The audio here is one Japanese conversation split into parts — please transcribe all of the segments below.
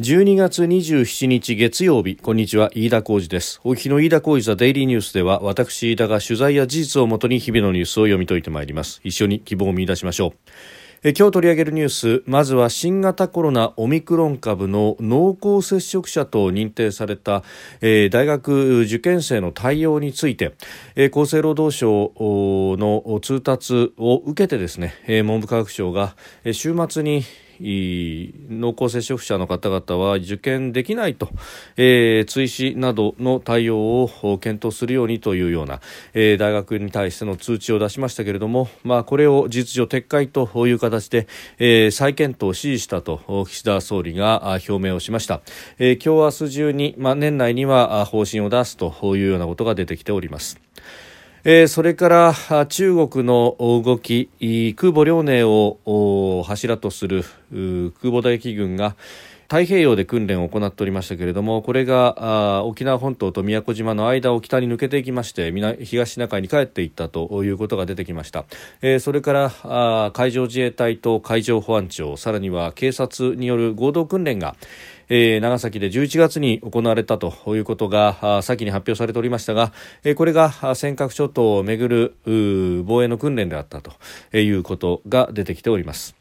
12月27日月曜日。こんにちは。飯田浩二です。お日の飯田浩二ザデイリーニュースでは私飯田が取材や事実をもとに日々のニュースを読み解いてまいります。一緒に希望を見出しましょう。え今日取り上げるニュース。まずは新型コロナオミクロン株の濃厚接触者と認定された、えー、大学受験生の対応について、えー、厚生労働省の通達を受けてですね、えー、文部科学省が、え、週末に濃厚接触者の方々は受験できないと、えー、追試などの対応を検討するようにというような、えー、大学に対しての通知を出しましたけれども、まあ、これを実上撤回という形で、えー、再検討を指示したと岸田総理が表明をしました、えー、今日明日中に、まあ、年内には方針を出すというようなことが出てきております。えー、それから中国の動き空母遼寧を柱とする空母打撃軍が太平洋で訓練を行っておりましたけれどもこれが沖縄本島と宮古島の間を北に抜けていきまして東シナ海に帰っていったということが出てきました、えー、それから海上自衛隊と海上保安庁さらには警察による合同訓練がえー、長崎で11月に行われたということが先に発表されておりましたが、えー、これが尖閣諸島をめぐる防衛の訓練であったということが出てきております。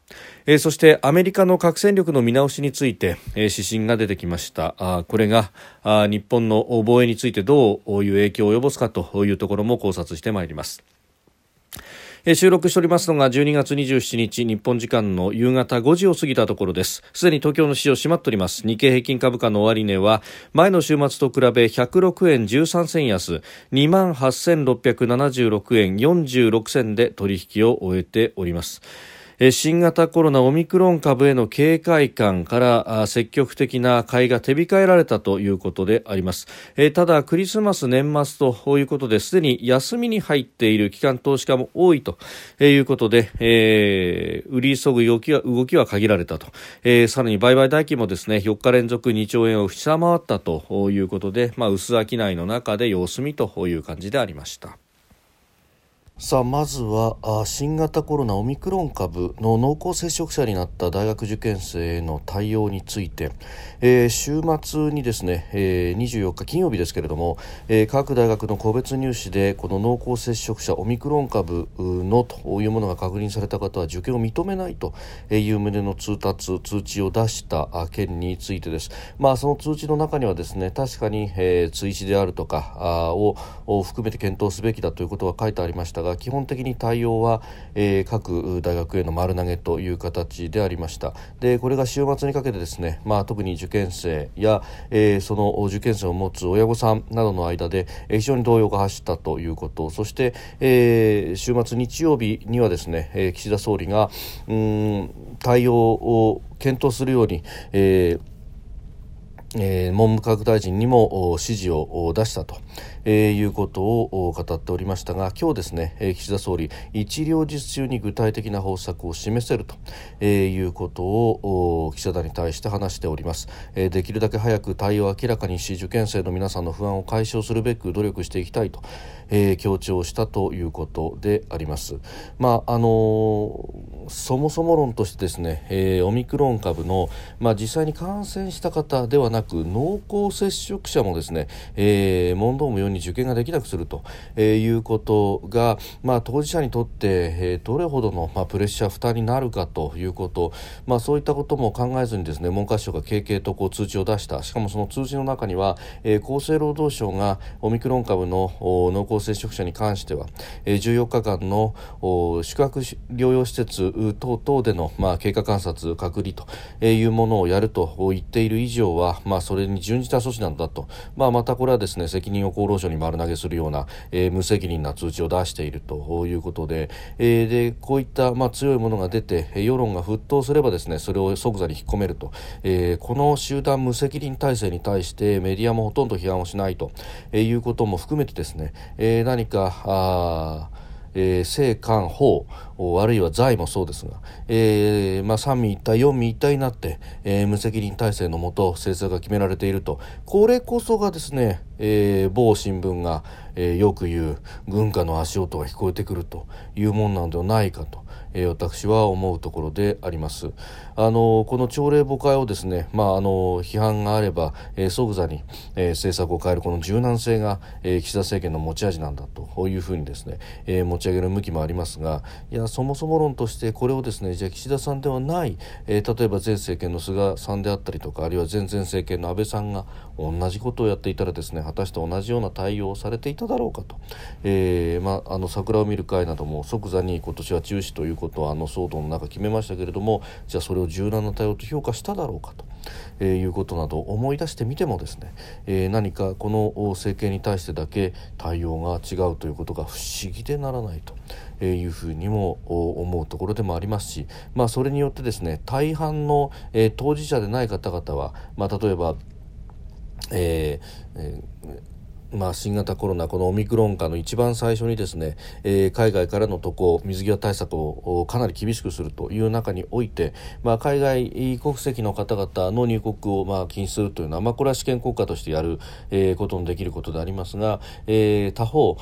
えー、そしてアメリカの核戦力の見直しについて、えー、指針が出てきましたあこれがあ日本の防衛についてどういう影響を及ぼすかというところも考察してまいります。収録しておりますのが12月27日日本時間の夕方5時を過ぎたところです。すでに東京の市場閉まっております。日経平均株価の終値は前の週末と比べ106円13銭安2万8676円46銭で取引を終えております。新型コロナオミクロン株への警戒感から積極的な買いが手控えられたということでありますただクリスマス年末ということですでに休みに入っている機関投資家も多いということで、えー、売り急ぐ動きは動きは限られたと、えー、さらに売買代金もですね4日連続2兆円を下回ったということで、まあ、薄商いの中で様子見という感じでありました。さあまずは新型コロナオミクロン株の濃厚接触者になった大学受験生への対応について、えー、週末にですね、えー、24日金曜日ですけれども、えー、各大学の個別入試でこの濃厚接触者オミクロン株のというものが確認された方は受験を認めないという旨の通達通知を出した件についてです、まあ、その通知の中にはですね確かに、えー、追試であるとかを含めて検討すべきだということが書いてありましたがが基本的に対応は、えー、各大学への丸投げという形でありました。でこれが週末にかけてですね、まあ、特に受験生や、えー、その受験生を持つ親御さんなどの間で、えー、非常に動揺が走ったということ。そして、えー、週末日曜日にはですね、えー、岸田総理がうん対応を検討するように、えーえー、文部科学大臣にも指示を出したと、えー、いうことを語っておりましたが今日ですね、えー、岸田総理一両日中に具体的な方策を示せると、えー、いうことを記者団に対して話しております、えー、できるだけ早く対応を明らかにし受験生の皆さんの不安を解消するべく努力していきたいと、えー、強調したということであります。まああのー、そもそも論としてですね、えー、オミクロン株のまあ実際に感染した方ではななく濃厚接触者もですね、えー、問答無用に受験ができなくすると、えー、いうことが、まあ、当事者にとって、えー、どれほどの、まあ、プレッシャー負担になるかということ、まあ、そういったことも考えずにですね文科省が経験とこう通知を出した。しかもその通知の中には、えー、厚生労働省がオミクロン株の濃厚接触者に関しては、えー、14日間の宿泊療養施設等々での、まあ、経過観察隔離というものをやると言っている以上は、まあ、それに準じた措置なんだと、まあ、またこれはですね責任を厚労省に丸投げするような、えー、無責任な通知を出しているということで,、えー、でこういった、まあ、強いものが出て世論が沸騰すればですねそれを即座に引っ込めると、えー、この集団無責任体制に対してメディアもほとんど批判をしないと、えいうことも含めてですね、え何かあえー、政官法あるいは財もそうですが、えーまあ、三民一体四民一体になって、えー、無責任体制のもと政策が決められているとこれこそがですね、えー、某新聞が、えー、よく言う軍家の足音が聞こえてくるというもんなんではないかと。えー、私は思うところでありますあのこの朝令暮改をですねまああの批判があれば、えー、即座に、えー、政策を変えるこの柔軟性が、えー、岸田政権の持ち味なんだというふうにですね、えー、持ち上げる向きもありますがいやそもそも論としてこれをですねじゃあ岸田さんではない、えー、例えば前政権の菅さんであったりとかあるいは前々政権の安倍さんが同じことをやっていたらですね果たして同じような対応をされていただろうかと、えーまあ、あの桜を見る会なども即座に今年は中止ということはあの騒動の中決めましたけれどもじゃあそれを柔軟な対応と評価しただろうかと。えー、いうことなど思い出してみてもですね、えー、何かこの政権に対してだけ対応が違うということが不思議でならないと。えいうふうにも思うところでもありますし、まあ、それによってですね大半の、えー、当事者でない方々は、まあ、例えば、えーえーまあ、新型コロナ、このオミクロン化の一番最初にですね、えー、海外からの渡航、水際対策をかなり厳しくするという中において、まあ、海外国籍の方々の入国をまあ禁止するというのは、まあ、これは試験国家としてやる、えー、ことのできることでありますが、えー、他方、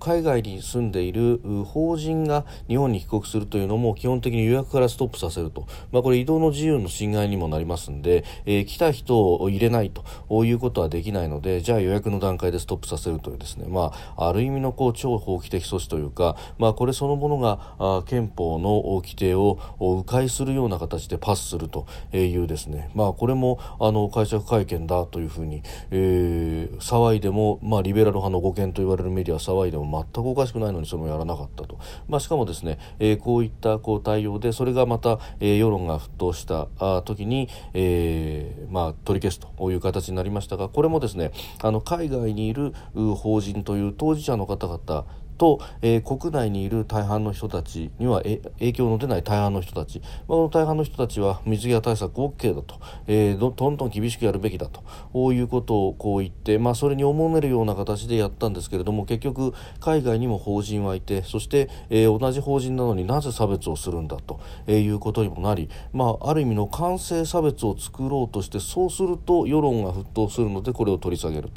海外に住んでいる法人が日本に帰国するというのも基本的に予約からストップさせると、まあ、これ移動の自由の侵害にもなりますんで、えー、来た人を入れないということはできないので、じゃあ予約の段階でストップさせるというですね、まあ、ある意味のこう超法規的措置というか、まあ、これそのものがあ憲法の規定を迂回するような形でパスするというですね、まあ、これもあの解釈会見だというふうに、えー、騒いでも、まあ、リベラル派の護憲と言われるメディア騒いでも全くおかしくないのにそれもやらなかったと、まあ、しかもですね、えー、こういったこう対応でそれがまた、えー、世論が沸騰した時に、えーまあ、取り消すという形になりましたがこれもですねあの海外ににいる法人という当事者の方々と、えー、国内にいる大半の人たちには影響の出ない大半の人たち、まあ、この大半の人たちは水際対策 OK だと、えー、どどんどん厳しくやるべきだと。こういうことをこう言って、まあ、それに思めるような形でやったんですけれども結局海外にも法人はいてそして、えー、同じ法人なのになぜ差別をするんだと、えいうことにもなり、まあ、ある意味の完成差別を作ろうとしてそうすると世論が沸騰するのでこれを取り下げる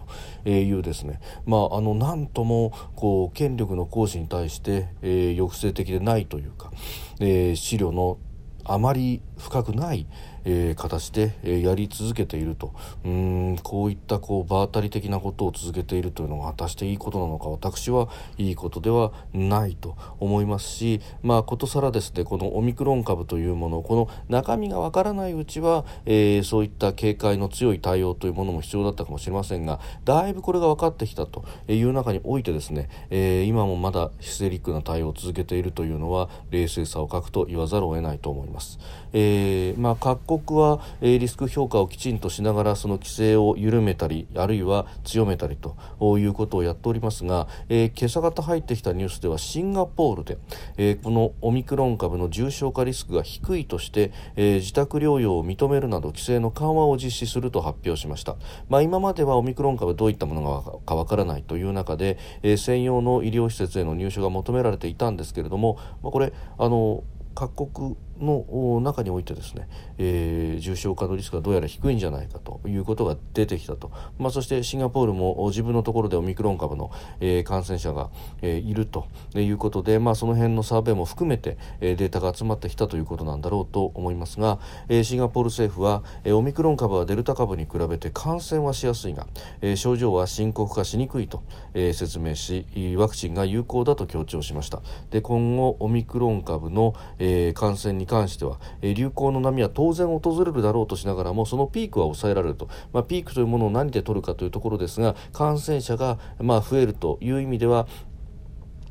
というですね、まあ、あのなんともこう権力力の行使に対して、えー、抑制的でないというか、えー、資料のあまり深くない、えー、形で、えー、やり続けているとうんこういったこう場当たり的なことを続けているというのが果たしていいことなのか私はいいことではないと思いますしまあことさらですねこのオミクロン株というものこの中身がわからないうちは、えー、そういった警戒の強い対応というものも必要だったかもしれませんがだいぶこれが分かってきたという中においてですね、えー、今もまだヒステリックな対応を続けているというのは冷静さを欠くと言わざるを得ないと思います。えーまあ、各国は、えー、リスク評価をきちんとしながらその規制を緩めたりあるいは強めたりということをやっておりますが、えー、今朝方入ってきたニュースではシンガポールで、えー、このオミクロン株の重症化リスクが低いとして、えー、自宅療養を認めるなど規制の緩和を実施すると発表しました、まあ、今まではオミクロン株どういったものかわからないという中で、えー、専用の医療施設への入所が求められていたんですけれども、まあ、これあの各国の中においてですね、えー、重症化のリスクがどうやら低いんじゃないかということが出てきたと、まあ、そしてシンガポールも自分のところでオミクロン株の、えー、感染者が、えー、いるということで、まあ、その辺のサーベイも含めて、えー、データが集まってきたということなんだろうと思いますが、えー、シンガポール政府は、えー、オミクロン株はデルタ株に比べて感染はしやすいが、えー、症状は深刻化しにくいと、えー、説明しワクチンが有効だと強調しました。で今後オミクロン株の、えー、感染に関しては、え、流行の波は当然訪れるだろうとしながらもそのピークは抑えられると、まあ、ピークというものを何で取るかというところですが感染者がまあ増えるという意味では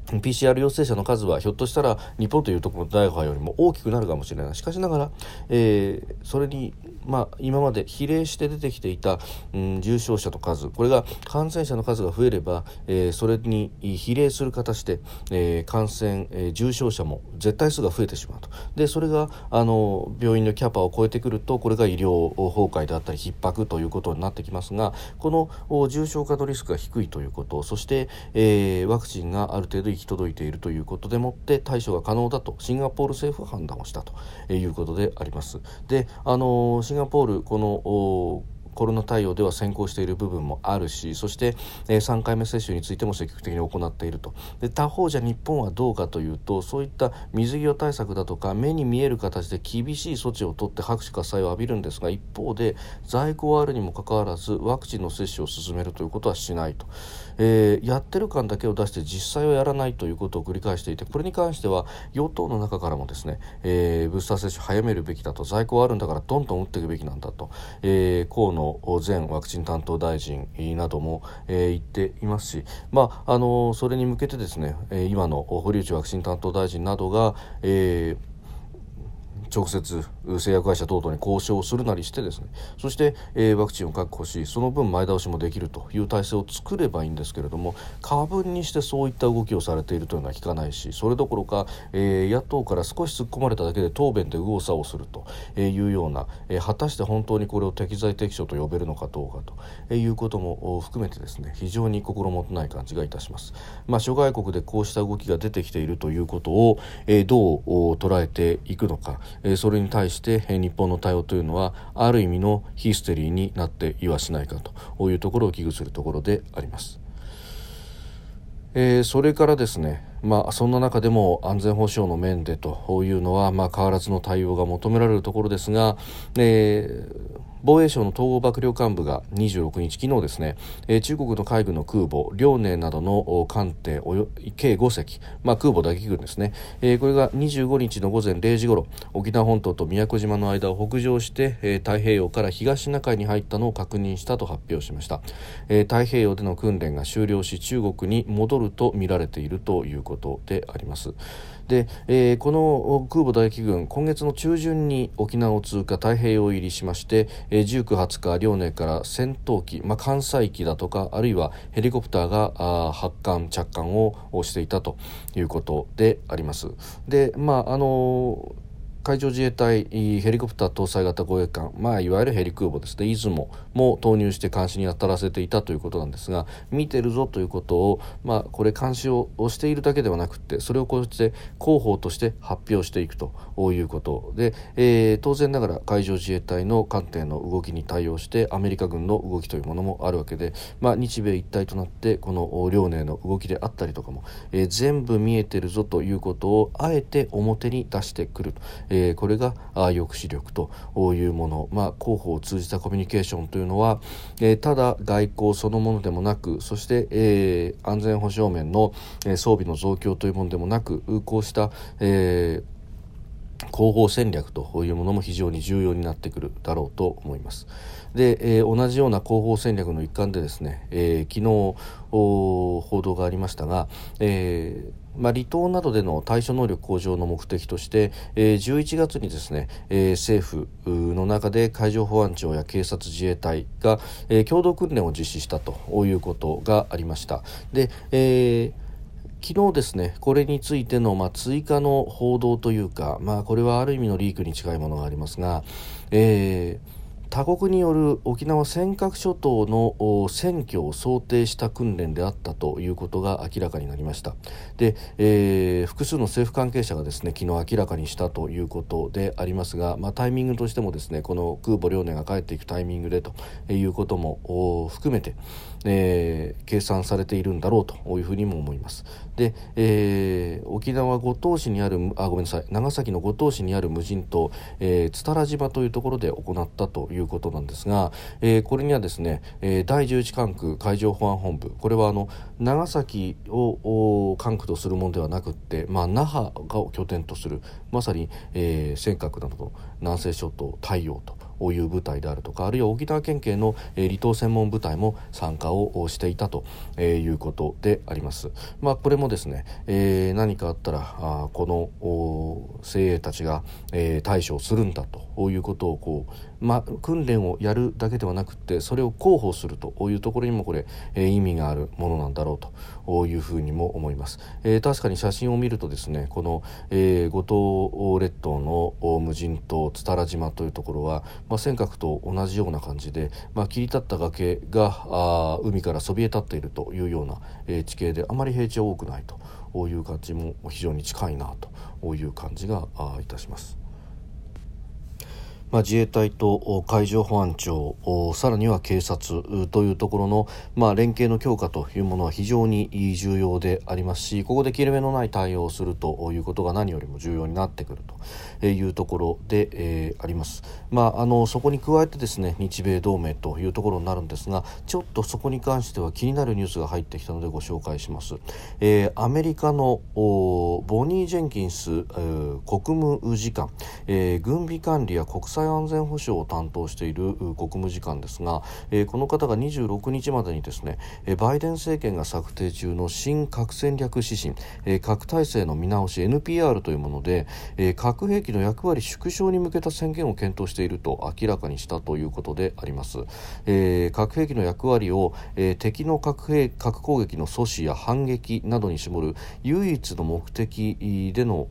PCR 陽性者の数はひょっとしたら日本というところの第5波よりも大きくなるかもしれない。しかしながら、えー、それに、まあ、今まで比例して出てきていた、うん、重症者の数これが感染者の数が増えれば、えー、それに比例する形で、えー、感染、えー、重症者も絶対数が増えてしまうとでそれがあの病院のキャパを超えてくるとこれが医療崩壊であったり逼迫ということになってきますがこの重症化のリスクが低いということそして、えー、ワクチンがある程度行き届いているということでもって対処が可能だとシンガポール政府は判断をしたということであります。であのガポールこのコロナ対応では先行している部分もあるしそして、えー、3回目接種についても積極的に行っていると。で他方じゃ日本はどうかというとそういった水際対策だとか目に見える形で厳しい措置を取って拍手喝采を浴びるんですが一方で在庫はあるにもかかわらずワクチンの接種を進めるということはしないと、えー、やってる感だけを出して実際はやらないということを繰り返していてこれに関しては与党の中からもですね、えー、ブースター接種早めるべきだと在庫はあるんだからどんどん打っていくべきなんだと、えー、河野前ワクチン担当大臣なども、えー、言っていますし、まああのそれに向けてですね今の堀内ワクチン担当大臣などが、えー直接製薬会社等々に交渉するなりしてですねそして、えー、ワクチンを確保しその分前倒しもできるという体制を作ればいいんですけれども過分にしてそういった動きをされているというのは聞かないしそれどころか、えー、野党から少し突っ込まれただけで答弁で右往左往するというような、えー、果たして本当にこれを適材適所と呼べるのかどうかということも含めてですね非常に心もとない感じがいたします。まあ、諸外国でこうした動きが出てきているということを、えー、どう捉えていくのか、えそれに対しして、日本の対応というのはある意味のヒステリーになっていはしないかというところを危惧するところであります。えー、それからですね、まあ、そんな中でも安全保障の面でというのは、まあ、変わらずの対応が求められるところですが、えー防衛省の統合幕僚幹部が26日昨日ですね、えー、中国の海軍の空母遼寧などの艦艇およ計5隻、まあ、空母打撃群ですね、えー、これが25日の午前0時ごろ沖縄本島と宮古島の間を北上して、えー、太平洋から東シナ海に入ったのを確認したと発表しました、えー、太平洋での訓練が終了し中国に戻ると見られているということことでありますで、えー、この空母打撃群今月の中旬に沖縄を通過太平洋入りしまして、えー、19、20日遼寧から戦闘機、まあ、艦載機だとかあるいはヘリコプターが発艦着艦をしていたということであります。でまああのー海上自衛隊ヘリコプター搭載型護衛艦、まあ、いわゆるヘリ空母ですね出雲も投入して監視に当たらせていたということなんですが見てるぞということを、まあ、これ監視をしているだけではなくてそれをこうして広報として発表していくということで、えー、当然ながら海上自衛隊の艦艇の動きに対応してアメリカ軍の動きというものもあるわけで、まあ、日米一体となってこの遼寧の動きであったりとかも、えー、全部見えてるぞということをあえて表に出してくる。えーえー、これが抑止力というもの、まあ、広報を通じたコミュニケーションというのは、えー、ただ外交そのものでもなくそして、えー、安全保障面の、え、装備の増強というものでもなくこうした、えー広報戦略というものも非常に重要になってくるだろうと思います。で、えー、同じような広報戦略の一環でですね、えー、昨日報道がありましたが、えーまあ、離島などでの対処能力向上の目的として、えー、11月にですね、えー、政府の中で海上保安庁や警察自衛隊が、えー、共同訓練を実施したということがありました。で、えー昨日ですねこれについての、まあ、追加の報道というか、まあ、これはある意味のリークに近いものがありますが、えー他国による沖縄尖閣諸島の選挙を想定した訓練であったということが明らかになりました。で、えー、複数の政府関係者がですね昨日明らかにしたということでありますが、まあ、タイミングとしてもですねこの空母遼寧が帰っていくタイミングでということも含めて、えー、計算されているんだろうというふうにも思います。で、えー、沖縄五島市にあるあごめんなさい長崎の五島市にある無人島、えー、津多良島というところで行ったといういうことなんですが、えー、これにはですね、えー、第11管区海上保安本部これはあの長崎を管区とするものではなくて、まあ、那覇を拠点とするまさに、えー、尖閣などの南西諸島太陽という部隊であるとかあるいは沖縄県警の、離島専門部隊も参加をしていたと、いうことであります。まあ、これもですね、えー、何かあったらあこの精鋭たちが、えー、対処するんだということをこうまあ、訓練をやるだけではなくてそれを広報するというところにもこれ、えー、意味があるものなんだろうというふうにも思います、えー、確かに写真を見るとですねこの、えー、五島列島の無人島津多良島というところは、まあ、尖閣と同じような感じで、まあ、切り立った崖があ海からそびえ立っているというような、えー、地形であまり平地は多くないという感じも非常に近いなという感じがいたします。まあ、自衛隊と海上保安庁さらには警察というところの、まあ、連携の強化というものは非常に重要でありますしここで切れ目のない対応をするということが何よりも重要になってくるというところで、えー、あります、まあ、あのそこに加えてですね日米同盟というところになるんですがちょっとそこに関しては気になるニュースが入ってきたのでご紹介します、えー、アメリカのボニー・ジェンキンス、えー、国務次官、えー、軍備管理や国際安全保障を担当している国務次官ですが、えー、この方が26日までにですね、えー、バイデン政権が策定中の新核戦略指針、えー、核体制の見直し NPR というもので、えー、核兵器の役割縮小に向けた宣言を検討していると明らかにしたということであります、えー、核兵器の役割を、えー、敵の核兵核攻撃の阻止や反撃などに絞る唯一の目的での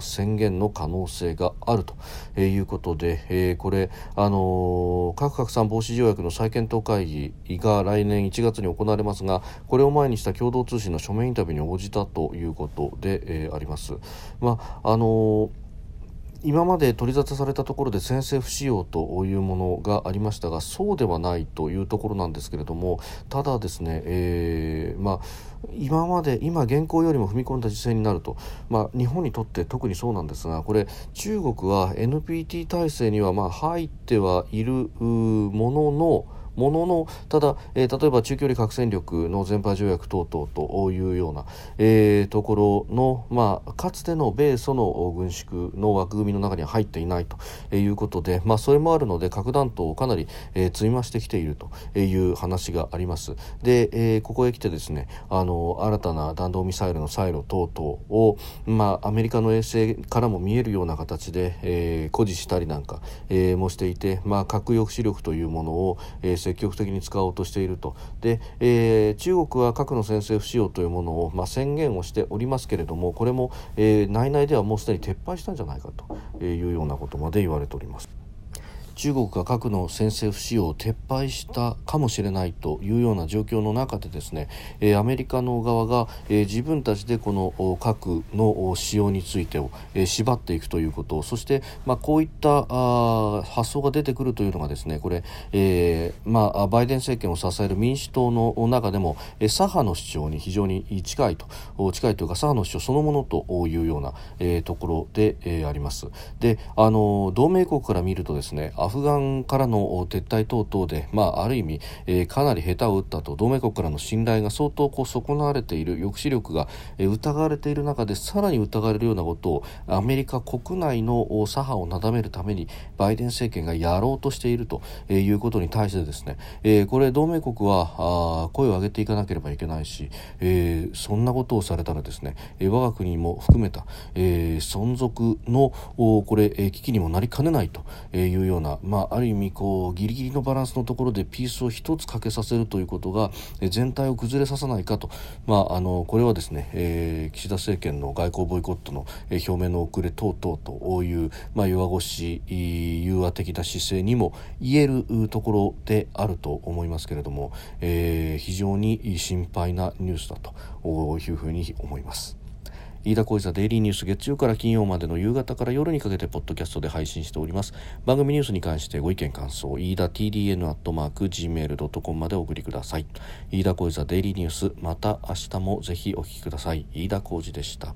宣言の可能性があるということで、えー、これ、あの核拡散防止条約の再検討会議が来年1月に行われますがこれを前にした共同通信の書面インタビューに応じたということで、えー、あります。まああのー今まで取り沙汰されたところで宣戦不使用というものがありましたがそうではないというところなんですけれどもただですね、えー、まあ、今まで今現行よりも踏み込んだ実践になると、まあ、日本にとって特にそうなんですがこれ中国は NPT 体制にはま入ってはいるもののもののただ、えー、例えば中距離核戦力の全廃条約等々というような、えー、ところの、まあ、かつての米ソの軍縮の枠組みの中には入っていないということで、まあ、それもあるので核弾頭をかなり、えー、積み増してきているという話があります。で、えー、ここへ来てですねあの新たな弾道ミサイルのサイロ等々を、まあ、アメリカの衛星からも見えるような形で、えー、誇示したりなんか、えー、もしていて、まあ、核抑止力というものを、えー、積極的に使おうとしているとで、えー、中国は核の先制不使用というものを、まあ、宣言をしておりますけれどもこれも、えー、内々ではもうすでに撤廃したんじゃないかというようなことまで言われております。中国が核の先制不使用を撤廃したかもしれないというような状況の中でですね、えー、アメリカの側が、えー、自分たちでこの核の使用についてを、えー、縛っていくということそして、まあ、こういったあ発想が出てくるというのがですねこれ、えーまあ、バイデン政権を支える民主党の中でも、えー、左派の主張に非常に近いと近いというか左派の主張そのものというような、えー、ところで、えー、あります。であの同盟国から見るとですねアフガンからの撤退等々で、まあ、ある意味、えー、かなり下手を打ったと同盟国からの信頼が相当こう損なわれている抑止力が、えー、疑われている中でさらに疑われるようなことをアメリカ国内の左派をなだめるためにバイデン政権がやろうとしているということに対してですね、えー、これ同盟国はあ声を上げていかなければいけないし、えー、そんなことをされたらですね、え、我が国も含めた、えー、存続のこれ、え、危機にもなりかねないというようなまあ、ある意味こうギリギリのバランスのところでピースを一つかけさせるということが全体を崩れさせないかと、まあ、あのこれはですね、えー、岸田政権の外交ボイコットの表明の遅れ等々という、まあ、弱腰融和的な姿勢にも言えるところであると思いますけれども、えー、非常に心配なニュースだというふうに思います。飯田浩司ザデイリーニュース月曜から金曜までの夕方から夜にかけてポッドキャストで配信しております。番組ニュースに関してご意見感想飯田 TDN アットマーク Gmail.com までお送りください。飯田浩司ザデイリーニュースまた明日もぜひお聞きください。飯田浩司でした。